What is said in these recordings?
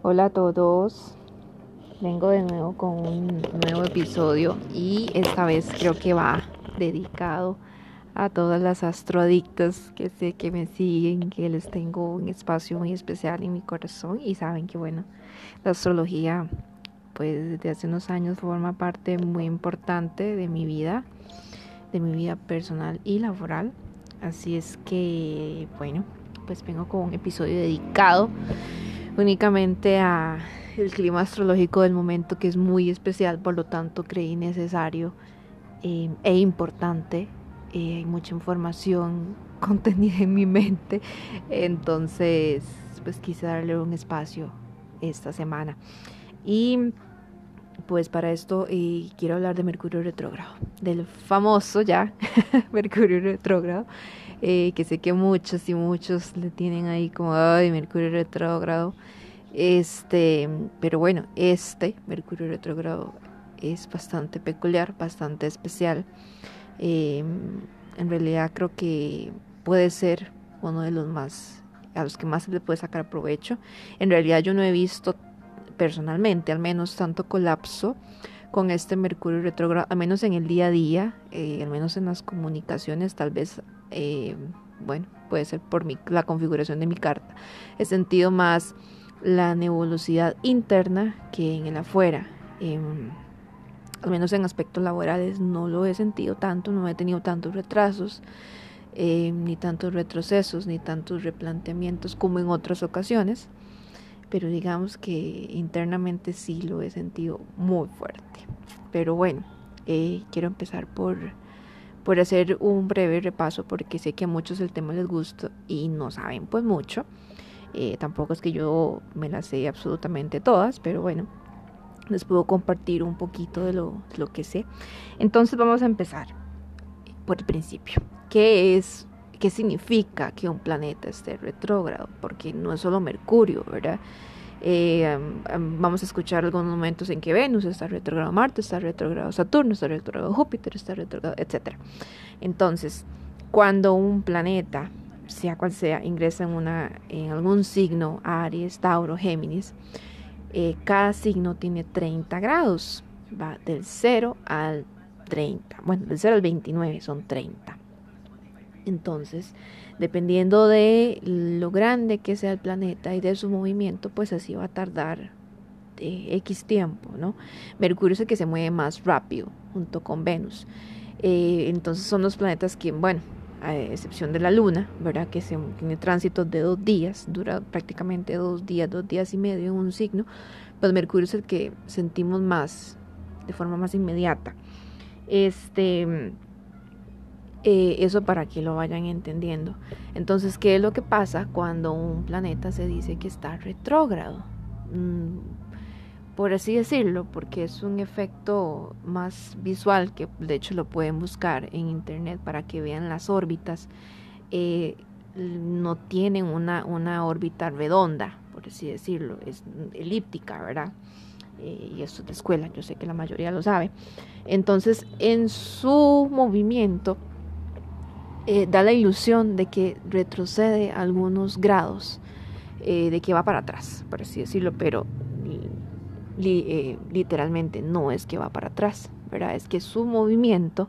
Hola a todos, vengo de nuevo con un nuevo episodio y esta vez creo que va dedicado a todas las astroadictas que sé que me siguen, que les tengo un espacio muy especial en mi corazón y saben que bueno, la astrología pues desde hace unos años forma parte muy importante de mi vida, de mi vida personal y laboral. Así es que bueno, pues vengo con un episodio dedicado únicamente a el clima astrológico del momento que es muy especial, por lo tanto creí necesario eh, e importante. Eh, hay mucha información contenida en mi mente, entonces pues quise darle un espacio esta semana. Y pues para esto eh, quiero hablar de Mercurio retrógrado, del famoso ya Mercurio retrógrado, eh, que sé que muchos y muchos le tienen ahí como, ay, Mercurio retrógrado. Este, pero bueno, este Mercurio retrógrado es bastante peculiar, bastante especial. Eh, en realidad creo que puede ser uno de los más, a los que más se le puede sacar provecho. En realidad yo no he visto personalmente, al menos tanto colapso con este Mercurio retrógrado, al menos en el día a día, eh, al menos en las comunicaciones, tal vez, eh, bueno, puede ser por mi, la configuración de mi carta. He sentido más la nebulosidad interna que en el afuera. Em, al menos en aspectos laborales no lo he sentido tanto, no he tenido tantos retrasos, em, ni tantos retrocesos, ni tantos replanteamientos como en otras ocasiones pero digamos que internamente sí lo he sentido muy fuerte. Pero bueno, eh, quiero empezar por, por hacer un breve repaso porque sé que a muchos el tema les gusta y no saben pues mucho. Eh, tampoco es que yo me las sé absolutamente todas, pero bueno, les puedo compartir un poquito de lo, que sé. Entonces vamos a empezar por el principio. ¿Qué es qué significa que un planeta esté retrógrado, porque no es solo Mercurio, ¿verdad? Eh, vamos a escuchar algunos momentos en que Venus está retrógrado, Marte está retrógrado, Saturno está retrógrado, Júpiter está retrógrado, etc. Entonces, cuando un planeta, sea cual sea, ingresa en, una, en algún signo, Aries, Tauro, Géminis, eh, cada signo tiene 30 grados, va del 0 al 30, bueno, del 0 al 29 son 30. Entonces, dependiendo de lo grande que sea el planeta y de su movimiento, pues así va a tardar eh, X tiempo, ¿no? Mercurio es el que se mueve más rápido junto con Venus. Eh, entonces son los planetas que, bueno, a excepción de la Luna, ¿verdad? Que se, tiene tránsito de dos días, dura prácticamente dos días, dos días y medio en un signo, pues Mercurio es el que sentimos más, de forma más inmediata. Este eh, eso para que lo vayan entendiendo. Entonces, ¿qué es lo que pasa cuando un planeta se dice que está retrógrado? Mm, por así decirlo, porque es un efecto más visual que de hecho lo pueden buscar en internet para que vean las órbitas. Eh, no tienen una, una órbita redonda, por así decirlo, es elíptica, ¿verdad? Eh, y eso es de escuela, yo sé que la mayoría lo sabe. Entonces, en su movimiento, eh, da la ilusión de que retrocede algunos grados, eh, de que va para atrás, por así decirlo, pero eh, literalmente no es que va para atrás, ¿verdad? Es que su movimiento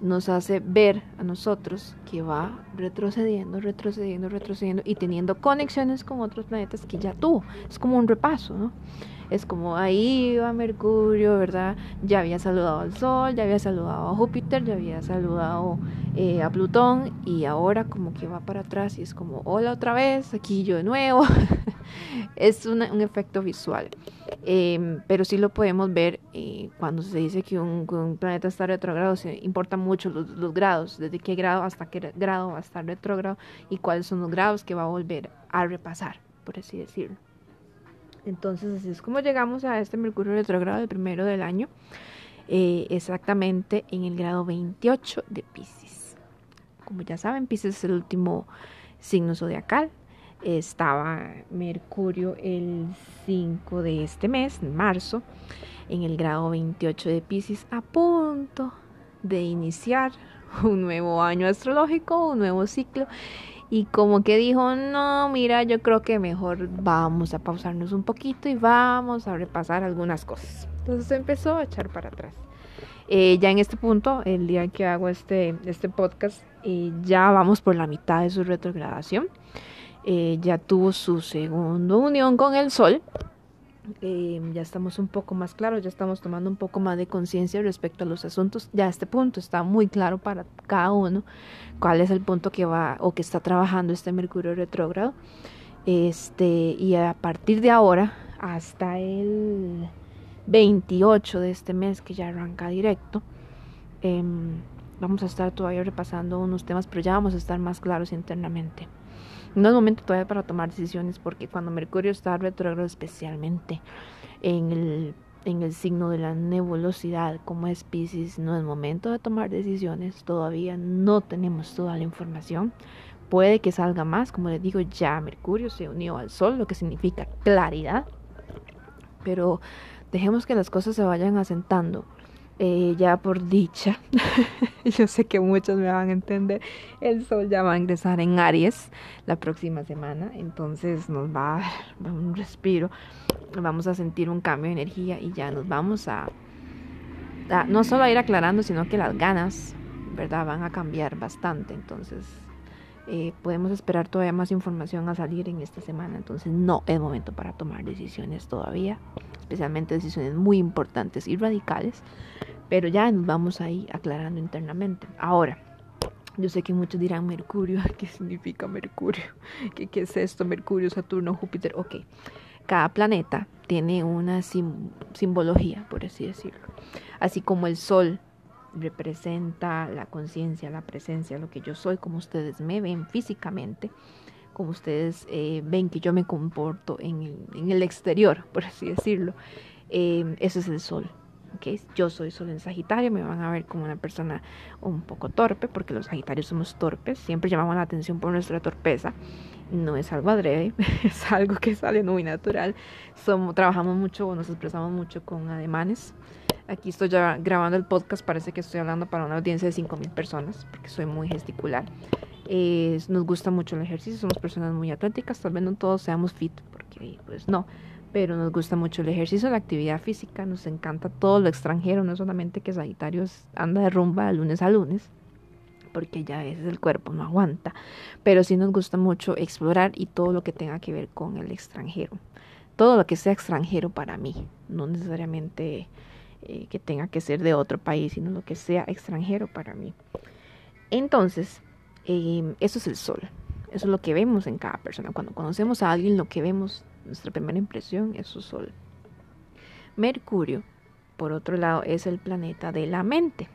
nos hace ver a nosotros que va retrocediendo, retrocediendo, retrocediendo y teniendo conexiones con otros planetas que ya tuvo. Es como un repaso, ¿no? Es como ahí va Mercurio, ¿verdad? Ya había saludado al Sol, ya había saludado a Júpiter, ya había saludado eh, a Plutón y ahora como que va para atrás y es como, hola otra vez, aquí yo de nuevo. es un efecto visual. Em, pero sí lo podemos ver eh, cuando se dice que un, planeta está retrógrado, se importa mucho los, los, grados, desde qué grado hasta qué grado va a estar retrógrado y cuáles son los grados que va a volver a repasar, por así decirlo. Entonces así es como llegamos a este Mercurio retrógrado, el primero del año, eh, exactamente en el grado 28 de Pisces. Como ya saben, Pisces es el último signo zodiacal. Estaba Mercurio el 5 de este mes, en marzo, en el grado 28 de Pisces, a punto de iniciar un nuevo año astrológico, un nuevo ciclo. Y como que dijo, no, mira, yo creo que mejor vamos a pausarnos un poquito y vamos a repasar algunas cosas. Entonces empezó a echar para atrás. Eh, ya en este punto, el día que hago este, este podcast, eh, ya vamos por la mitad de su retrogradación. Eh, ya tuvo su segunda unión con el Sol. Ya estamos un poco más claros, ya estamos tomando un poco más de conciencia respecto a los asuntos. Ya este punto está muy claro para cada uno cuál es el punto que va o que está trabajando este Mercurio retrógrado. Este, y a partir de ahora hasta el 28 de este mes que ya arranca directo, em, vamos a estar todavía repasando unos temas, pero ya vamos a estar más claros internamente. No es momento todavía para tomar decisiones porque cuando Mercurio está retrógrado especialmente en el, en el signo de la nebulosidad como es Pisces, no es momento de tomar decisiones, todavía no tenemos toda la información. Puede que salga más, como les digo, ya Mercurio se unió al Sol, lo que significa claridad, pero dejemos que las cosas se vayan asentando. Eh, ya por dicha, yo sé que muchos me van a entender, el sol ya va a ingresar en Aries la próxima semana, entonces nos va a dar un respiro, vamos a sentir un cambio de energía y ya nos vamos a, no solo a ir aclarando, sino que las ganas, ¿verdad? Van a cambiar bastante, entonces eh, podemos esperar todavía más información a salir en esta semana, entonces no es momento para tomar decisiones todavía, especialmente decisiones muy importantes y radicales, pero ya nos vamos ahí aclarando internamente. Ahora, yo sé que muchos dirán Mercurio, ¿qué significa Mercurio? ¿Qué, qué es esto? Mercurio, Saturno, Júpiter, ok. Cada planeta tiene una simbología, por así decirlo. Así como el Sol representa la conciencia, la presencia, lo que yo soy, como ustedes me ven físicamente, como ustedes eh, ven que yo me comporto en el, exterior, por así decirlo. Eh, eso es el sol. ¿okay? Yo soy sol en Sagitario, me van a ver como una persona un poco torpe, porque los Sagitarios somos torpes, siempre llamamos la atención por nuestra torpeza. No es algo adrede, es algo que sale muy natural. Somos, trabajamos mucho, nos expresamos mucho con ademanes, Aquí estoy ya grabando el podcast, parece que estoy hablando para una audiencia de 5.000 personas, porque soy muy gesticular. nos gusta mucho el ejercicio, somos personas muy atléticas, tal vez no todos seamos fit, porque pues no, pero nos gusta mucho el ejercicio, la actividad física, nos encanta todo lo extranjero, no solamente que Sagitario anda de rumba de lunes a lunes, porque ya es el cuerpo no aguanta, pero sí nos gusta mucho explorar y todo lo que tenga que ver con el extranjero, todo lo que sea extranjero para mí, no necesariamente eh, que tenga que ser de otro país, sino lo que sea extranjero para mí. Entonces, em, eso es el sol. Eso es lo que vemos en cada persona. Cuando conocemos a alguien, lo que vemos, nuestra primera impresión es su sol. Mercurio, por otro lado, es el planeta de la mente.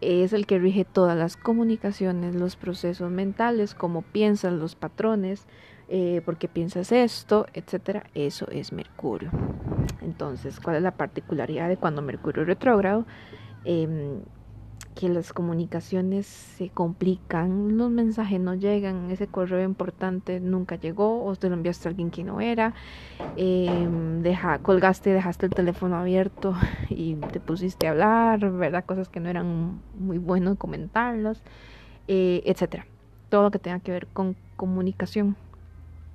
Es el que rige todas las comunicaciones, los procesos mentales, cómo piensan los patrones, eh, porque piensas esto, etcétera, eso es Mercurio. Entonces, ¿cuál es la particularidad de cuando Mercurio retrógrado? Em, que las comunicaciones se complican, los mensajes no llegan, ese correo importante nunca llegó, o te lo enviaste a alguien que no era, eh, deja, colgaste, dejaste el teléfono abierto y te pusiste a hablar, ¿verdad? Cosas que no eran muy buenos comentarlos, eh, etcétera. Todo lo que tenga que ver con comunicación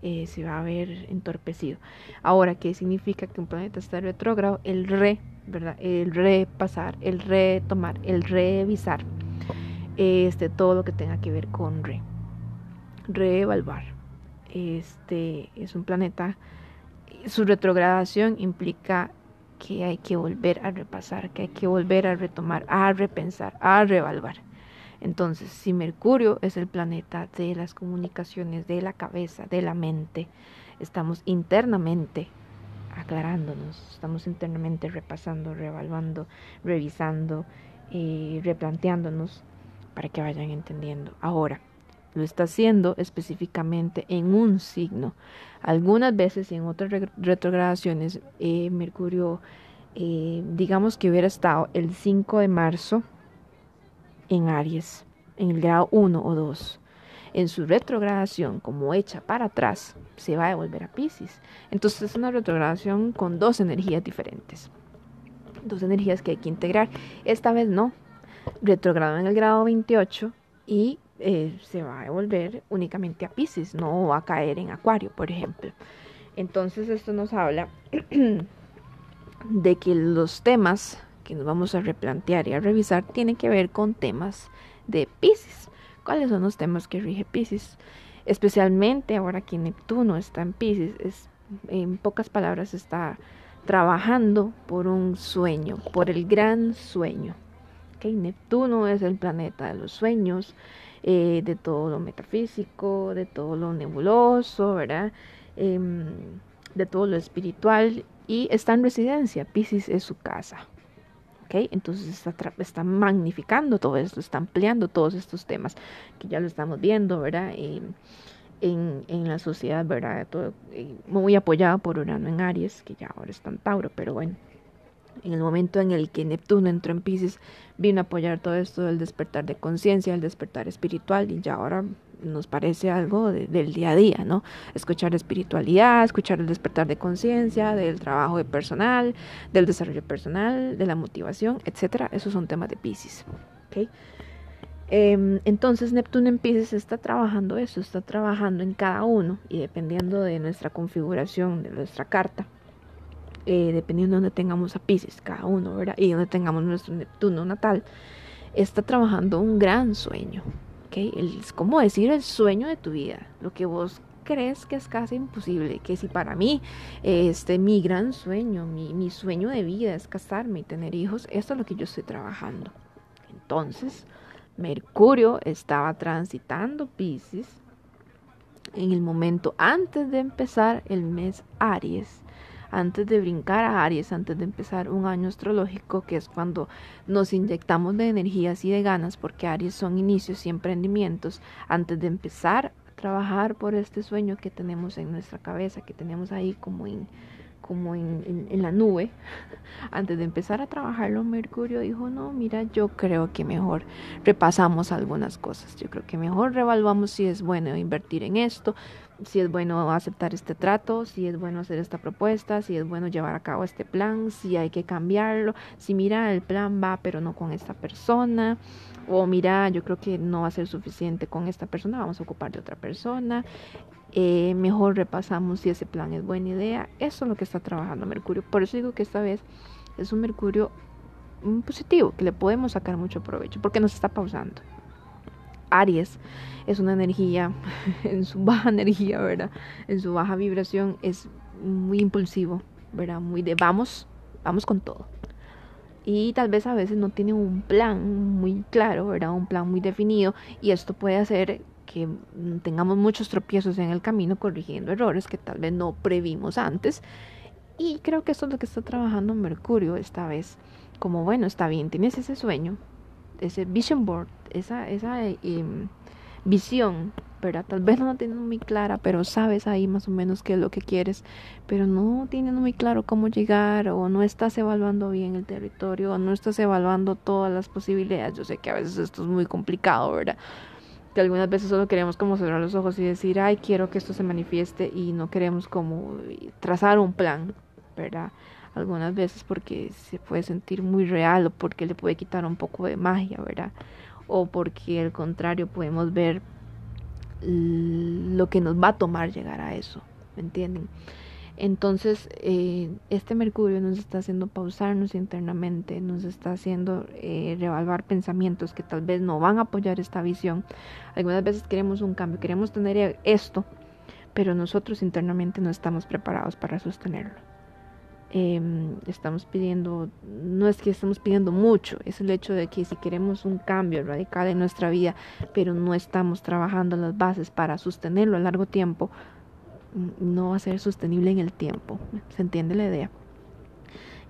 eh, se va a ver entorpecido. Ahora, ¿qué significa que un planeta está retrógrado? El re, ¿verdad? El repasar, el retomar, el revisar. Este, todo lo que tenga que ver con re. Reevaluar. Este es un planeta. Su retrogradación implica que hay que volver a repasar, que hay que volver a retomar, a repensar, a reevaluar. Entonces, si Mercurio es el planeta de las comunicaciones, de la cabeza, de la mente, estamos internamente aclarándonos, estamos internamente repasando, reevaluando, revisando, y replanteándonos para que vayan entendiendo. Ahora, lo está haciendo específicamente en un signo. Algunas veces en otras retrogradaciones, eh, Mercurio, eh, digamos que hubiera estado el 5 de marzo en Aries, en el grado 1 o 2. En su retrogradación, como hecha para atrás, se va a devolver a Pisces. Entonces es una retrogradación con dos energías diferentes. Dos energías que hay que integrar. Esta vez no. Retrogrado en el grado 28 y eh, se va a devolver únicamente a Pisces, no va a caer en Acuario, por ejemplo. Entonces esto nos habla de que los temas que nos vamos a replantear y a revisar tienen que ver con temas de Pisces. ¿Cuáles son los temas que rige Pisces? Especialmente ahora que Neptuno está en Pisces, es, en pocas palabras está trabajando por un sueño, por el gran sueño. ¿Okay? Neptuno es el planeta de los sueños, eh, de todo lo metafísico, de todo lo nebuloso, ¿verdad? Em, de todo lo espiritual y está en residencia. Pisces es su casa. Entonces está, está, magnificando todo esto, está ampliando todos estos temas que ya lo estamos viendo, ¿verdad? En, en, la sociedad, ¿verdad? Todo, muy apoyado por Urano en Aries, que ya ahora está en Tauro, pero bueno, en el momento en el que Neptuno entró en Pisces, vino a apoyar todo esto del despertar de conciencia, el despertar espiritual, y ya ahora nos parece algo del día a día, ¿no? Escuchar espiritualidad, escuchar el despertar de conciencia, del trabajo de personal, del desarrollo personal, de la motivación, etcétera. Esos son temas de Pisces, ¿ok? Em, entonces Neptuno en Pisces está trabajando eso, está trabajando en cada uno y dependiendo de nuestra configuración, de nuestra carta, eh, dependiendo de donde tengamos a Pisces, cada uno, ¿verdad? Y donde tengamos nuestro Neptuno natal, está trabajando un gran sueño, ¿ok? Es como decir el sueño de tu vida, lo que vos crees que es casi imposible, que si para mí este mi gran sueño, mi, mi sueño de vida es casarme y tener hijos, esto es lo que yo estoy trabajando. Entonces, Mercurio estaba transitando Pisces en el momento antes de empezar el mes Aries antes de brincar a Aries, antes de empezar un año astrológico, que es cuando nos inyectamos de energías y de ganas, porque Aries son inicios y emprendimientos, antes de empezar a trabajar por este sueño que tenemos en nuestra cabeza, que tenemos ahí como en, como en, la nube, antes de empezar a trabajarlo, Mercurio dijo, no, mira, yo creo que mejor repasamos algunas cosas, yo creo que mejor revaluamos si es bueno invertir en esto, si es bueno aceptar este trato, si es bueno hacer esta propuesta, si es bueno llevar a cabo este plan, si hay que cambiarlo, si mira el plan va pero no con esta persona, o mira yo creo que no va a ser suficiente con esta persona, vamos a ocupar de otra persona, eh, mejor repasamos si ese plan es buena idea, eso es lo que está trabajando Mercurio, por eso digo que esta vez es un Mercurio positivo, que le podemos sacar mucho provecho, porque nos está pausando. Aries es una energía, en su baja energía, ¿verdad? En su baja vibración es muy impulsivo, ¿verdad? Muy de vamos, vamos con todo. Y tal vez a veces no tiene un plan muy claro, ¿verdad? Un plan muy definido y esto puede hacer que tengamos muchos tropiezos en el camino corrigiendo errores que tal vez no previmos antes. Y creo que esto es lo que está trabajando Mercurio esta vez. Como bueno, está bien, tienes ese sueño, ese vision board, esa, esa em, visión, ¿verdad? Tal vez no la tienes muy clara, pero sabes ahí más o menos qué es lo que quieres, pero no tienes muy claro cómo llegar o no estás evaluando bien el territorio o no estás evaluando todas las posibilidades. Yo sé que a veces esto es muy complicado, ¿verdad? Que algunas veces solo queremos como cerrar los ojos y decir, ay, quiero que esto se manifieste y no queremos como trazar un plan, ¿verdad? Algunas veces porque se puede sentir muy real o porque le puede quitar un poco de magia, ¿verdad? O porque al contrario podemos ver lo que nos va a tomar llegar a eso, ¿me entienden? Entonces, eh, este Mercurio nos está haciendo pausarnos internamente, nos está haciendo eh, revaluar pensamientos que tal vez no van a apoyar esta visión. Algunas veces queremos un cambio, queremos tener esto, pero nosotros internamente no estamos preparados para sostenerlo. Em, estamos pidiendo, no es que estamos pidiendo mucho, es el hecho de que si queremos un cambio radical en nuestra vida, pero no estamos trabajando las bases para sostenerlo a largo tiempo, mm, no va a ser sostenible en el tiempo. ¿Se entiende la idea?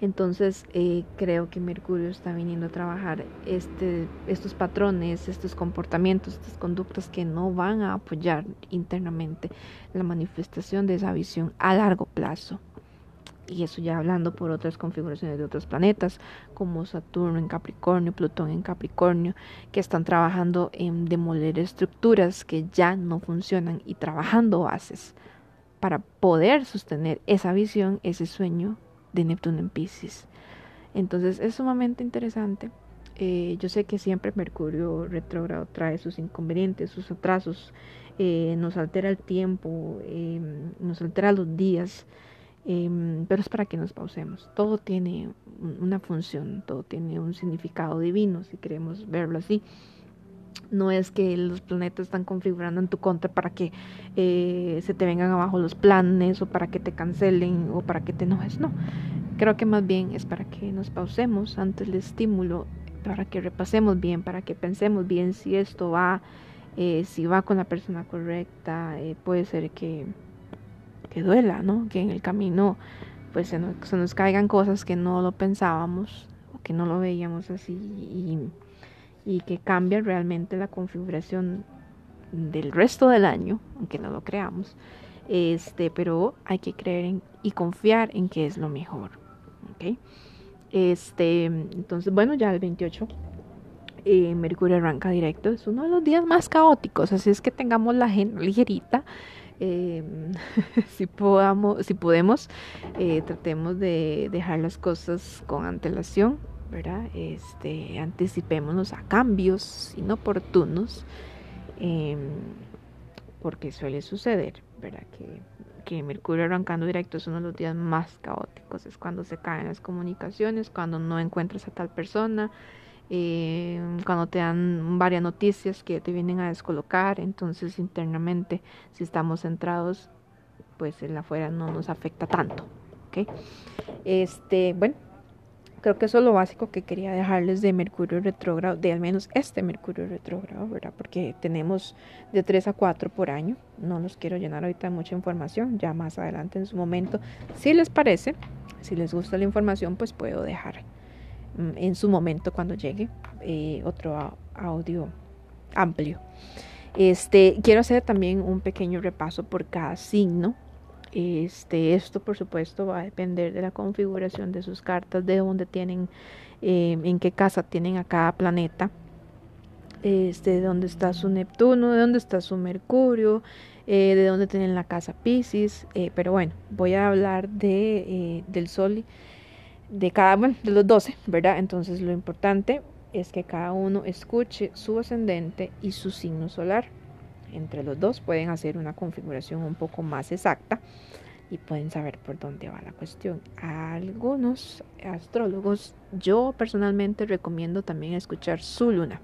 Entonces eh, creo que Mercurio está viniendo a trabajar este, estos patrones, estos comportamientos, estas conductas que no van a apoyar internamente la manifestación de esa visión a largo plazo y eso ya hablando por otras configuraciones de otros planetas, como Saturno en Capricornio, Plutón en Capricornio, que están trabajando en demoler estructuras que ya no funcionan y trabajando bases para poder sostener esa visión, ese sueño de Neptuno en Pisces. Entonces es sumamente interesante. Eh, yo sé que siempre Mercurio retrógrado trae sus inconvenientes, sus atrasos, eh, nos altera el tiempo, em, nos altera los días, em, pero es para que nos pausemos. Todo tiene una función, todo tiene un significado divino, si queremos verlo así. No es que los planetas están configurando en tu contra para que eh, se te vengan abajo los planes o para que te cancelen o para que te enojes, no. Creo que más bien es para que nos pausemos ante el estímulo, para que repasemos bien, para que pensemos bien si esto va, eh, si va con la persona correcta, eh, puede ser que, que duela, ¿no? Que en el camino pues se nos, se nos caigan cosas que no lo pensábamos o que no lo veíamos así y y que cambia realmente la configuración del resto del año, aunque no lo creamos. Este, pero hay que creer en, y confiar en que es lo mejor. ¿okay? Este, entonces, bueno, ya el 28 eh, Mercurio arranca directo. Es uno de los días más caóticos, así es que tengamos la agenda ligerita. Eh, si, podamos, si podemos, eh, tratemos de dejar las cosas con antelación ¿verdad? Este, anticipémonos a cambios inoportunos, em, porque suele suceder, ¿verdad? Que Mercurio arrancando directo es uno de los días más caóticos, es cuando se caen las comunicaciones, cuando no encuentras a tal persona, em, cuando te dan varias noticias que te vienen a descolocar, entonces internamente si estamos centrados, pues el afuera no nos afecta tanto, ¿ok? Este, bueno, Creo que eso es lo básico que quería dejarles de Mercurio retrógrado, de al menos este Mercurio retrógrado, ¿verdad? Porque tenemos de 3 a 4 por año. No los quiero llenar ahorita de mucha información, ya más adelante en su momento. Si les parece, si les gusta la información, pues puedo dejar en su momento cuando llegue eh, otro audio amplio. Este, quiero hacer también un pequeño repaso por cada signo este, esto, por supuesto, va a depender de la configuración de sus cartas, de dónde tienen, eh, en qué casa tienen a cada planeta, este, de dónde está su Neptuno, de dónde está su Mercurio, eh, de dónde tienen la casa Pisces. Pero bueno, voy a hablar de, del Sol, de cada, bueno, de los 12, ¿verdad? Entonces, lo importante es que cada uno escuche su ascendente y su signo solar entre los dos pueden hacer una configuración un poco más exacta y pueden saber por dónde va la cuestión. Algunos astrólogos yo personalmente recomiendo también escuchar su luna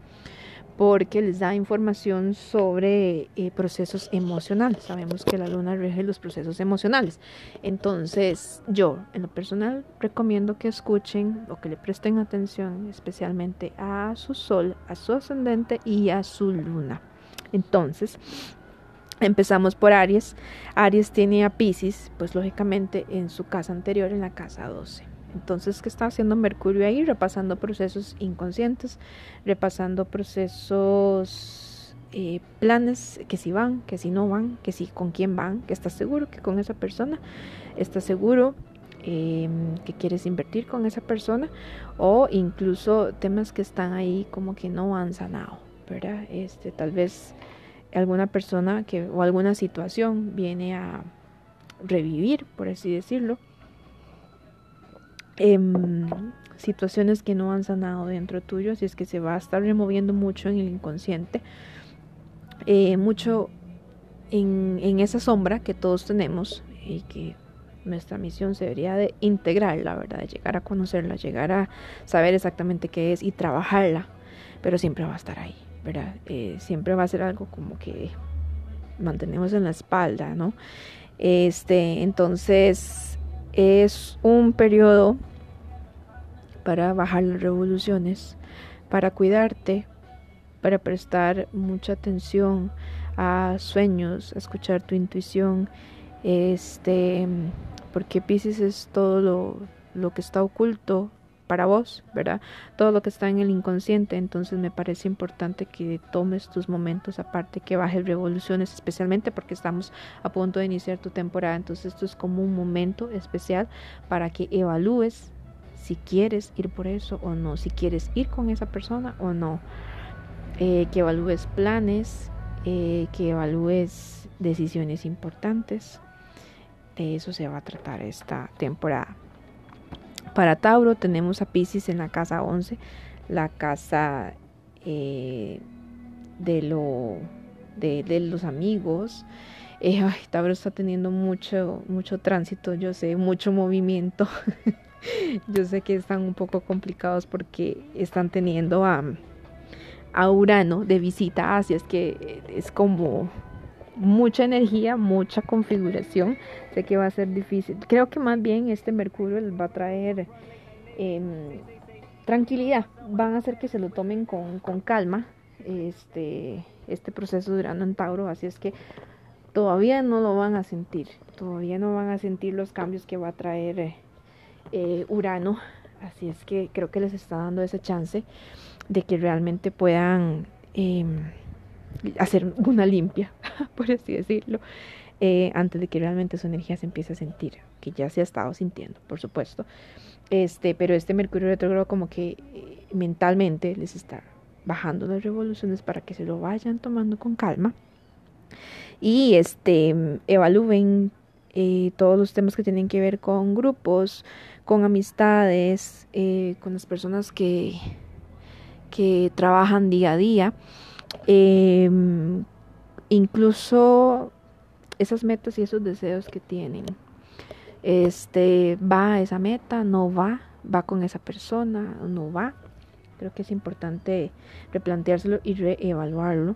porque les da información sobre eh, procesos emocionales. Sabemos que la luna rige los procesos emocionales. Entonces, yo en lo personal recomiendo que escuchen o que le presten atención especialmente a su sol, a su ascendente y a su luna. Entonces, empezamos por Aries. Aries tiene a Pisces, pues lógicamente en su casa anterior, en la casa 12. Entonces, ¿qué está haciendo Mercurio ahí? Repasando procesos inconscientes, repasando procesos, eh, planes que si van, que si no van, que si con quién van, que estás seguro que con esa persona, estás seguro em, que quieres invertir con esa persona o incluso temas que están ahí como que no han sanado. ¿verdad? Este, tal vez alguna persona que, o alguna situación viene a revivir, por así decirlo. Em, situaciones que no han sanado dentro tuyo, así es que se va a estar removiendo mucho en el inconsciente, eh, mucho en, en, esa sombra que todos tenemos y que nuestra misión sería de integrar la verdad, de llegar a conocerla, llegar a saber exactamente qué es y trabajarla, pero siempre va a estar ahí. ¿verdad? Eh, siempre va a ser algo como que mantenemos en la espalda, ¿no? Este, entonces es un periodo para bajar las revoluciones, para cuidarte, para prestar mucha atención a sueños, a escuchar tu intuición, este, porque Pisces es todo lo, lo que está oculto para vos, ¿verdad? Todo lo que está en el inconsciente, entonces me parece importante que tomes tus momentos aparte, que bajes revoluciones, especialmente porque estamos a punto de iniciar tu temporada, entonces esto es como un momento especial para que evalúes si quieres ir por eso o no, si quieres ir con esa persona o no, eh, que evalúes planes, eh, que evalúes decisiones importantes, de eso se va a tratar esta temporada. Para Tauro tenemos a Pisces en la casa 11, la casa eh, de, lo, de, los amigos. Tauro está teniendo mucho, mucho tránsito, yo sé, mucho movimiento. yo sé que están un poco complicados porque están teniendo a, a Urano de visita, así es que es como mucha energía, mucha configuración. Sé que va a ser difícil. Creo que más bien este Mercurio les va a traer em, tranquilidad. Van a hacer que se lo tomen con, calma este, este proceso de Urano en Tauro. Así es que todavía no lo van a sentir. Todavía no van a sentir los cambios que va a traer eh, Urano. Así es que creo que les está dando esa chance de que realmente puedan... Em, hacer una limpia, por así decirlo, eh, antes de que realmente su energía se empiece a sentir, que ya se ha estado sintiendo, por supuesto. Este, pero este Mercurio retrógrado como que eh, mentalmente les está bajando las revoluciones para que se lo vayan tomando con calma y este evalúen eh, todos los temas que tienen que ver con grupos, con amistades, con las personas que, que trabajan día a día Em, incluso esas metas y esos deseos que tienen. Este, va a esa meta, no va, va con esa persona, no va. Creo que es importante replanteárselo y reevaluarlo.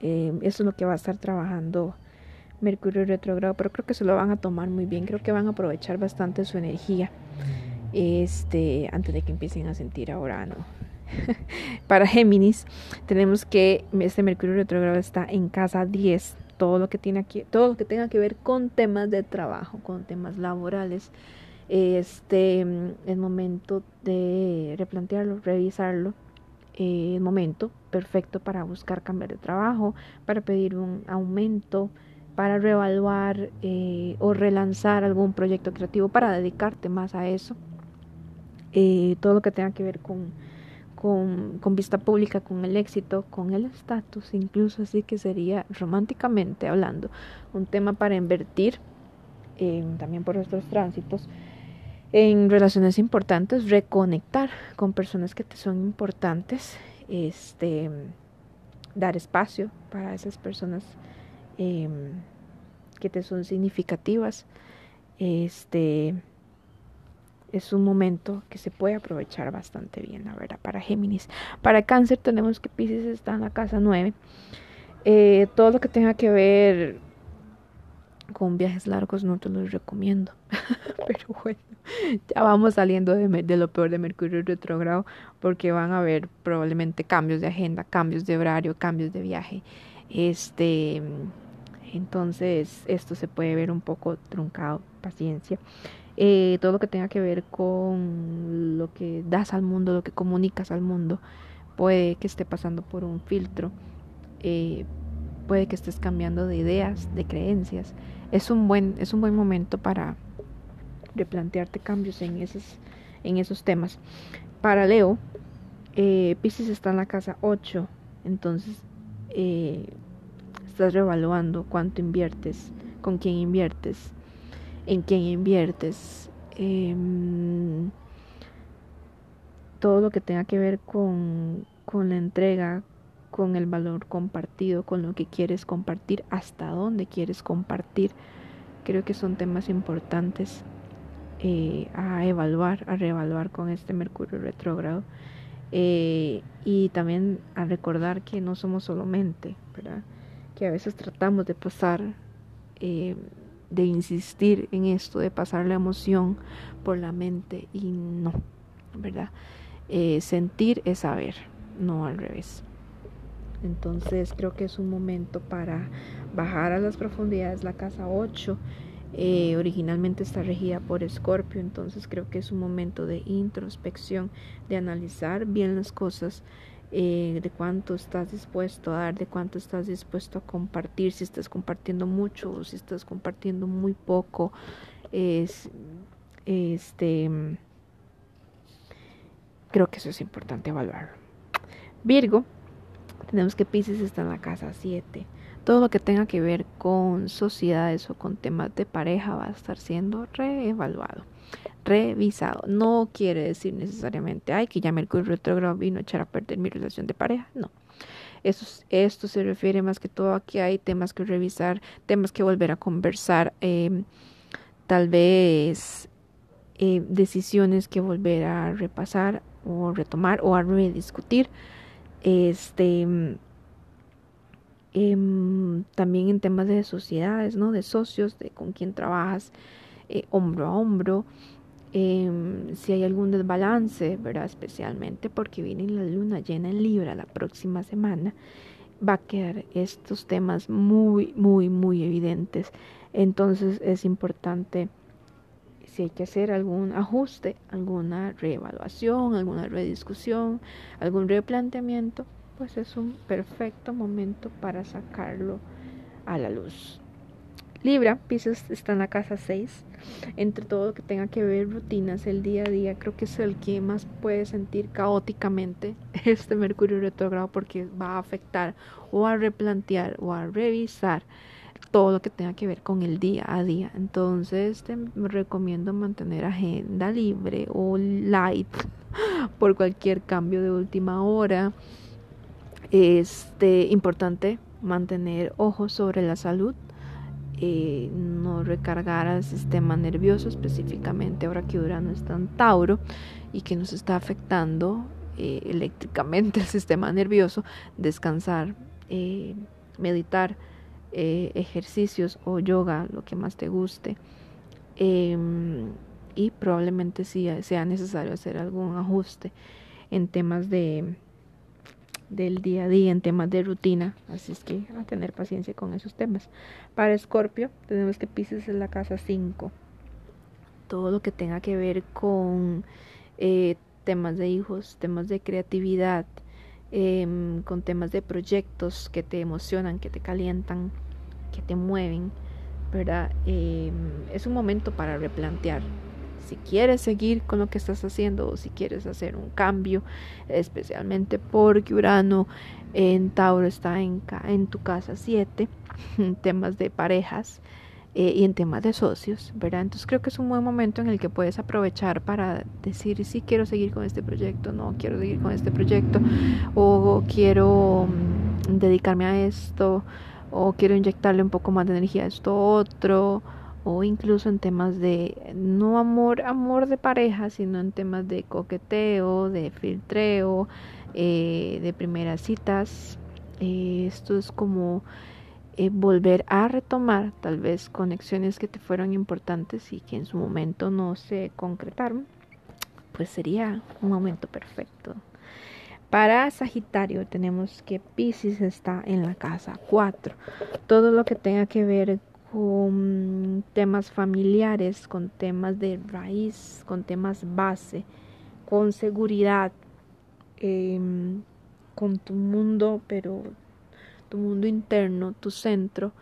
Em, eso es lo que va a estar trabajando Mercurio retrogrado, pero creo que se lo van a tomar muy bien. Creo que van a aprovechar bastante su energía este, antes de que empiecen a sentir ahora, ¿no? para Géminis, tenemos que este Mercurio retrogrado está en casa 10. Todo lo que tiene aquí, todo lo que tenga que ver con temas de trabajo, con temas laborales, este es momento de replantearlo, revisarlo. el momento perfecto para buscar cambiar de trabajo, para pedir un aumento, para reevaluar eh, o relanzar algún proyecto creativo, para dedicarte más a eso. Eh, todo lo que tenga que ver con con, vista pública, con el éxito, con el estatus, incluso así que sería románticamente hablando un tema para invertir también por nuestros tránsitos en relaciones importantes, reconectar con personas que te son importantes, este, dar espacio para esas personas em, que te son significativas, este, es un momento que se puede aprovechar bastante bien, la verdad, para Géminis. Para Cáncer tenemos que Pisces está en la casa 9. Eh, todo lo que tenga que ver con viajes largos no te los recomiendo. Pero bueno, ya vamos saliendo de, lo peor de Mercurio retrogrado porque van a haber probablemente cambios de agenda, cambios de horario, cambios de viaje. Este, entonces esto se puede ver un poco truncado, paciencia. Eh, todo lo que tenga que ver con lo que das al mundo, lo que comunicas al mundo, puede que esté pasando por un filtro, eh, puede que estés cambiando de ideas, de creencias. Es un buen, es un buen momento para replantearte cambios en esos, en esos temas. Para Leo, eh, Pisces está en la casa 8, entonces eh, estás revaluando cuánto inviertes, con quién inviertes, en quién inviertes, em, todo lo que tenga que ver con, con la entrega, con el valor compartido, con lo que quieres compartir, hasta dónde quieres compartir. Creo que son temas importantes eh, a evaluar, a reevaluar con este Mercurio retrógrado. Eh, y también a recordar que no somos solo mente, ¿verdad? Que a veces tratamos de pasar eh, de insistir en esto, de pasar la emoción por la mente y no, ¿verdad? Eh, sentir es saber, no al revés. Entonces creo que es un momento para bajar a las profundidades. La casa 8 eh, originalmente está regida por Escorpio, entonces creo que es un momento de introspección, de analizar bien las cosas, eh, de cuánto estás dispuesto a dar, de cuánto estás dispuesto a compartir, si estás compartiendo mucho o si estás compartiendo muy poco. Es, este, creo que eso es importante evaluar. Virgo, tenemos que Pisces está en la casa 7. todo lo que tenga que ver con sociedades o con temas de pareja va a estar siendo reevaluado, revisado. No quiere decir necesariamente, ay, que ya Mercurio retrógrado vino a echar a perder mi relación de pareja. No. Esto, esto se refiere más que todo a que hay temas que revisar, temas que volver a conversar, em, tal vez eh, decisiones que volver a repasar o retomar o a rediscutir. Este Em, también en temas de sociedades, ¿no? De socios, de con quién trabajas eh, hombro a hombro. Em, si hay algún desbalance, ¿verdad? Especialmente porque viene la luna llena en Libra la próxima semana, va a quedar estos temas muy, muy, muy evidentes. Entonces es importante si hay que hacer algún ajuste, alguna reevaluación, alguna rediscusión, algún replanteamiento, pues es un perfecto momento para sacarlo a la luz. Libra, Pisces está en la casa 6. Entre todo lo que tenga que ver rutinas, el día a día, creo que es el que más puede sentir caóticamente este Mercurio retrogrado porque va a afectar o a replantear o a revisar todo lo que tenga que ver con el día a día. Entonces te recomiendo mantener agenda libre o light por cualquier cambio de última hora este, importante mantener ojos sobre la salud, eh, no recargar al sistema nervioso, específicamente ahora que Urano está en Tauro y que nos está afectando eh, eléctricamente el sistema nervioso, descansar, eh, meditar, ejercicios o yoga, lo que más te guste. Em, y probablemente sí sea necesario hacer algún ajuste en temas de del día a día en temas de rutina, así es que a tener paciencia con esos temas. Para Escorpio tenemos que Pisces en la casa 5. Todo lo que tenga que ver con eh, temas de hijos, temas de creatividad, em, con temas de proyectos que te emocionan, que te calientan, que te mueven, ¿verdad? Em, es un momento para replantear si quieres seguir con lo que estás haciendo o si quieres hacer un cambio, especialmente porque Urano en Tauro está en, en tu casa 7, en temas de parejas eh, y en temas de socios, ¿verdad? Entonces creo que es un buen momento en el que puedes aprovechar para decir si quiero seguir con este proyecto, no quiero seguir con este proyecto, o quiero mm, dedicarme a esto, o quiero inyectarle un poco más de energía a esto otro o incluso en temas de no amor, amor de pareja, sino en temas de coqueteo, de filtreo, eh, de primeras citas. Eh, esto es como eh, volver a retomar tal vez conexiones que te fueron importantes y que en su momento no se concretaron, pues sería un momento perfecto. Para Sagitario tenemos que Pisces está en la casa 4. Todo lo que tenga que ver con temas familiares, con temas de raíz, con temas base, con seguridad, em, con tu mundo, pero tu mundo interno, tu centro.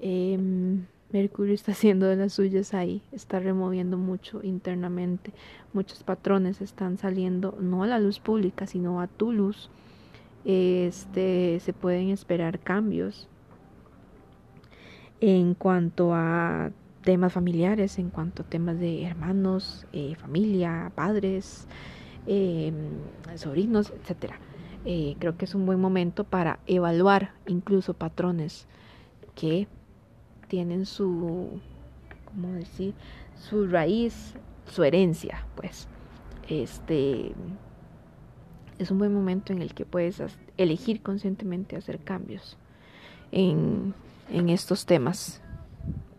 Em, Mercurio está haciendo de las suyas ahí, está removiendo mucho internamente, muchos patrones están saliendo no a la luz pública, sino a tu luz. Este, se pueden esperar cambios en cuanto a temas familiares, en cuanto a temas de hermanos, eh, familia, padres, em, sobrinos, etc. Eh, creo que es un buen momento para evaluar incluso patrones que tienen su, ¿cómo decir? Su raíz, su herencia, pues. Este es un buen momento en el que puedes elegir conscientemente hacer cambios en en estos temas.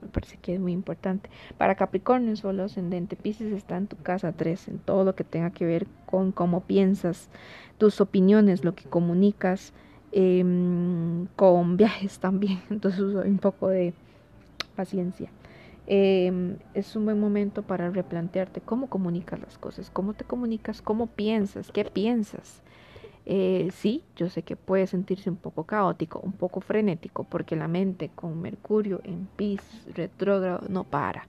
Me parece que es muy importante. Para Capricornio, solo ascendente Pisces está en tu casa 3, en todo lo que tenga que ver con cómo piensas, tus opiniones, lo que comunicas, em, con viajes también. Entonces un poco de paciencia. Em, es un buen momento para replantearte cómo comunicas las cosas, cómo te comunicas, cómo piensas, qué piensas. Eh, sí, yo sé que puede sentirse un poco caótico, un poco frenético, porque la mente con Mercurio en Pisces retrógrado no para.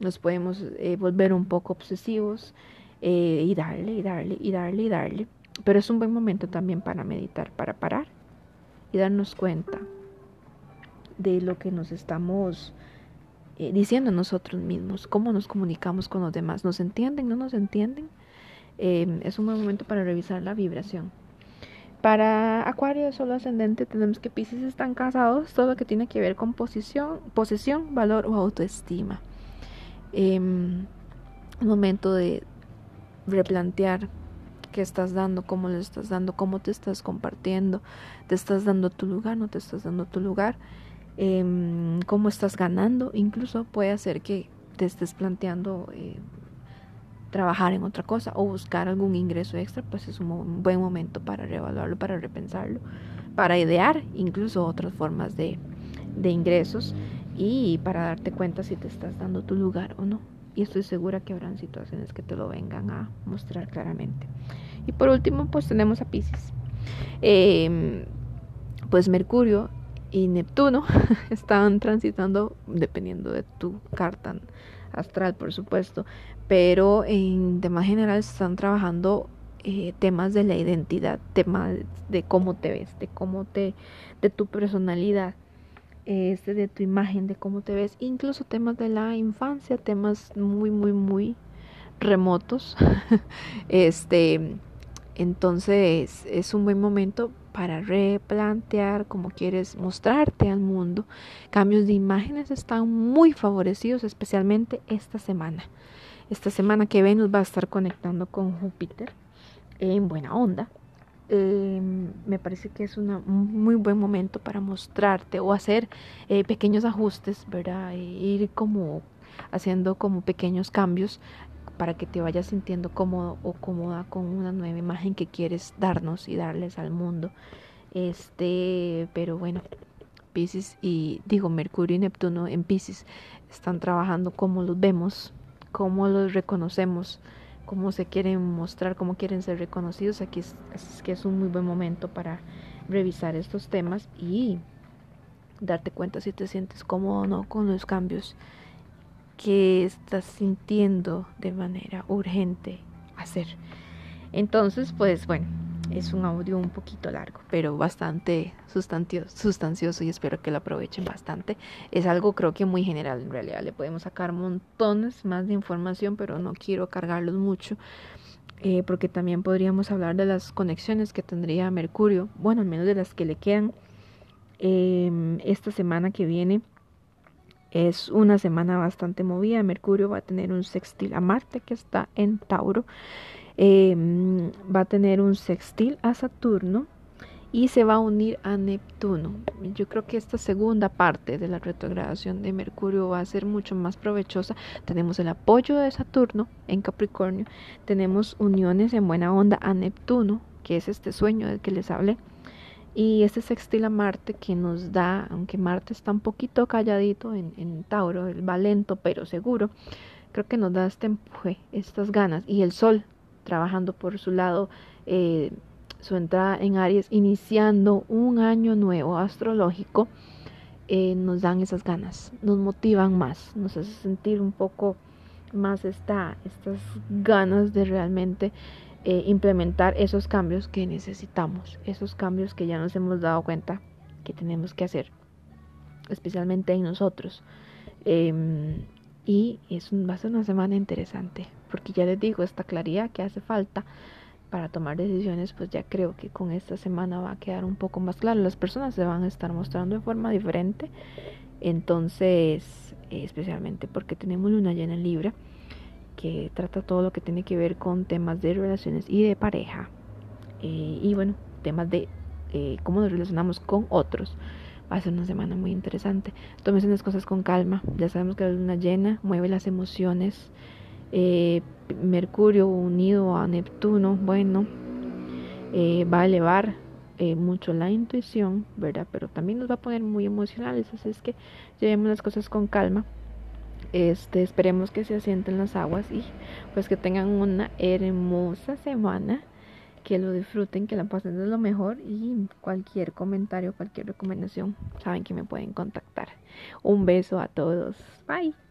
Nos podemos eh, volver un poco obsesivos eh, y darle, y darle, y darle, y darle. Pero es un buen momento también para meditar, para parar y darnos cuenta de lo que nos estamos eh, diciendo nosotros mismos, cómo nos comunicamos con los demás, ¿nos entienden? ¿No nos entienden? Es un buen momento para revisar la vibración. Para Acuario Solo Ascendente tenemos que Pisces están casados, todo lo que tiene que ver con posición, posesión, valor o autoestima. Un momento de replantear qué estás dando, cómo le estás dando, cómo te estás compartiendo, te estás dando tu lugar, no te estás dando tu lugar, eh, cómo estás ganando, incluso puede hacer que te estés planteando eh, trabajar en otra cosa o buscar algún ingreso extra, pues es un buen momento para reevaluarlo, para repensarlo, para idear incluso otras formas de, de ingresos y para darte cuenta si te estás dando tu lugar o no. Y estoy segura que habrán situaciones que te lo vengan a mostrar claramente. Y por último, pues tenemos a Pisces. Em, pues Mercurio y Neptuno están transitando, dependiendo de tu carta astral, por supuesto, pero en tema general están trabajando eh, temas de la identidad, temas de cómo te ves, de cómo te, de tu personalidad, este, de tu imagen, de cómo te ves, incluso temas de la infancia, temas muy, muy, muy remotos. este, entonces es un buen momento para replantear cómo quieres mostrarte al mundo. Cambios de imágenes están muy favorecidos, especialmente esta semana. Esta semana que Venus va a estar conectando con Júpiter en buena onda. Eh, me parece que es un muy buen momento para mostrarte o hacer eh, pequeños ajustes, ¿verdad? E ir como haciendo como pequeños cambios para que te vayas sintiendo cómodo o cómoda con una nueva imagen que quieres darnos y darles al mundo. Este, pero bueno, Pisces y digo Mercurio y Neptuno en Pisces están trabajando como los vemos, cómo los reconocemos cómo se quieren mostrar, cómo quieren ser reconocidos. Aquí es, que es un muy buen momento para revisar estos temas y darte cuenta si te sientes cómodo o no con los cambios que estás sintiendo de manera urgente hacer. Entonces, pues bueno, es un audio un poquito largo, pero bastante sustancioso y espero que lo aprovechen bastante. Es algo creo que muy general en realidad. Le podemos sacar montones más de información, pero no quiero cargarlos mucho. Eh, porque también podríamos hablar de las conexiones que tendría Mercurio, bueno, al menos de las que le quedan em, esta semana que viene. Es una semana bastante movida. Mercurio va a tener un sextil a Marte que está en Tauro. Em, va a tener un sextil a Saturno y se va a unir a Neptuno. Yo creo que esta segunda parte de la retrogradación de Mercurio va a ser mucho más provechosa. Tenemos el apoyo de Saturno en Capricornio, tenemos uniones en buena onda a Neptuno, que es este sueño del que les hablé, y este sextil a Marte que nos da, aunque Marte está un poquito calladito en, Tauro, él va lento pero seguro, creo que nos da este empuje, estas ganas, y el Sol trabajando por su lado eh, su entrada en Aries, iniciando un año nuevo astrológico, eh, nos dan esas ganas, nos motivan más, nos hace sentir un poco más esta, estas ganas de realmente eh, implementar esos cambios que necesitamos, esos cambios que ya nos hemos dado cuenta que tenemos que hacer, especialmente en nosotros. Em, y es, va a ser una semana interesante porque ya les digo, esta claridad que hace falta para tomar decisiones, pues ya creo que con esta semana va a quedar un poco más claro. Las personas se van a estar mostrando de forma diferente, entonces, especialmente porque tenemos luna llena en Libra, que trata todo lo que tiene que ver con temas de relaciones y de pareja, eh, y bueno, temas de eh, cómo nos relacionamos con otros. Va a ser una semana muy interesante. Tómense las cosas con calma. Ya sabemos que la luna llena mueve las emociones, eh, Mercurio unido a Neptuno, bueno, va a elevar mucho la intuición, ¿verdad? Pero también nos va a poner muy emocionales, así es que llevemos las cosas con calma. Este, esperemos que se asienten las aguas y pues que tengan una hermosa semana, que lo disfruten, que la pasen de lo mejor y cualquier comentario, cualquier recomendación, saben que me pueden contactar. Un beso a todos. Bye.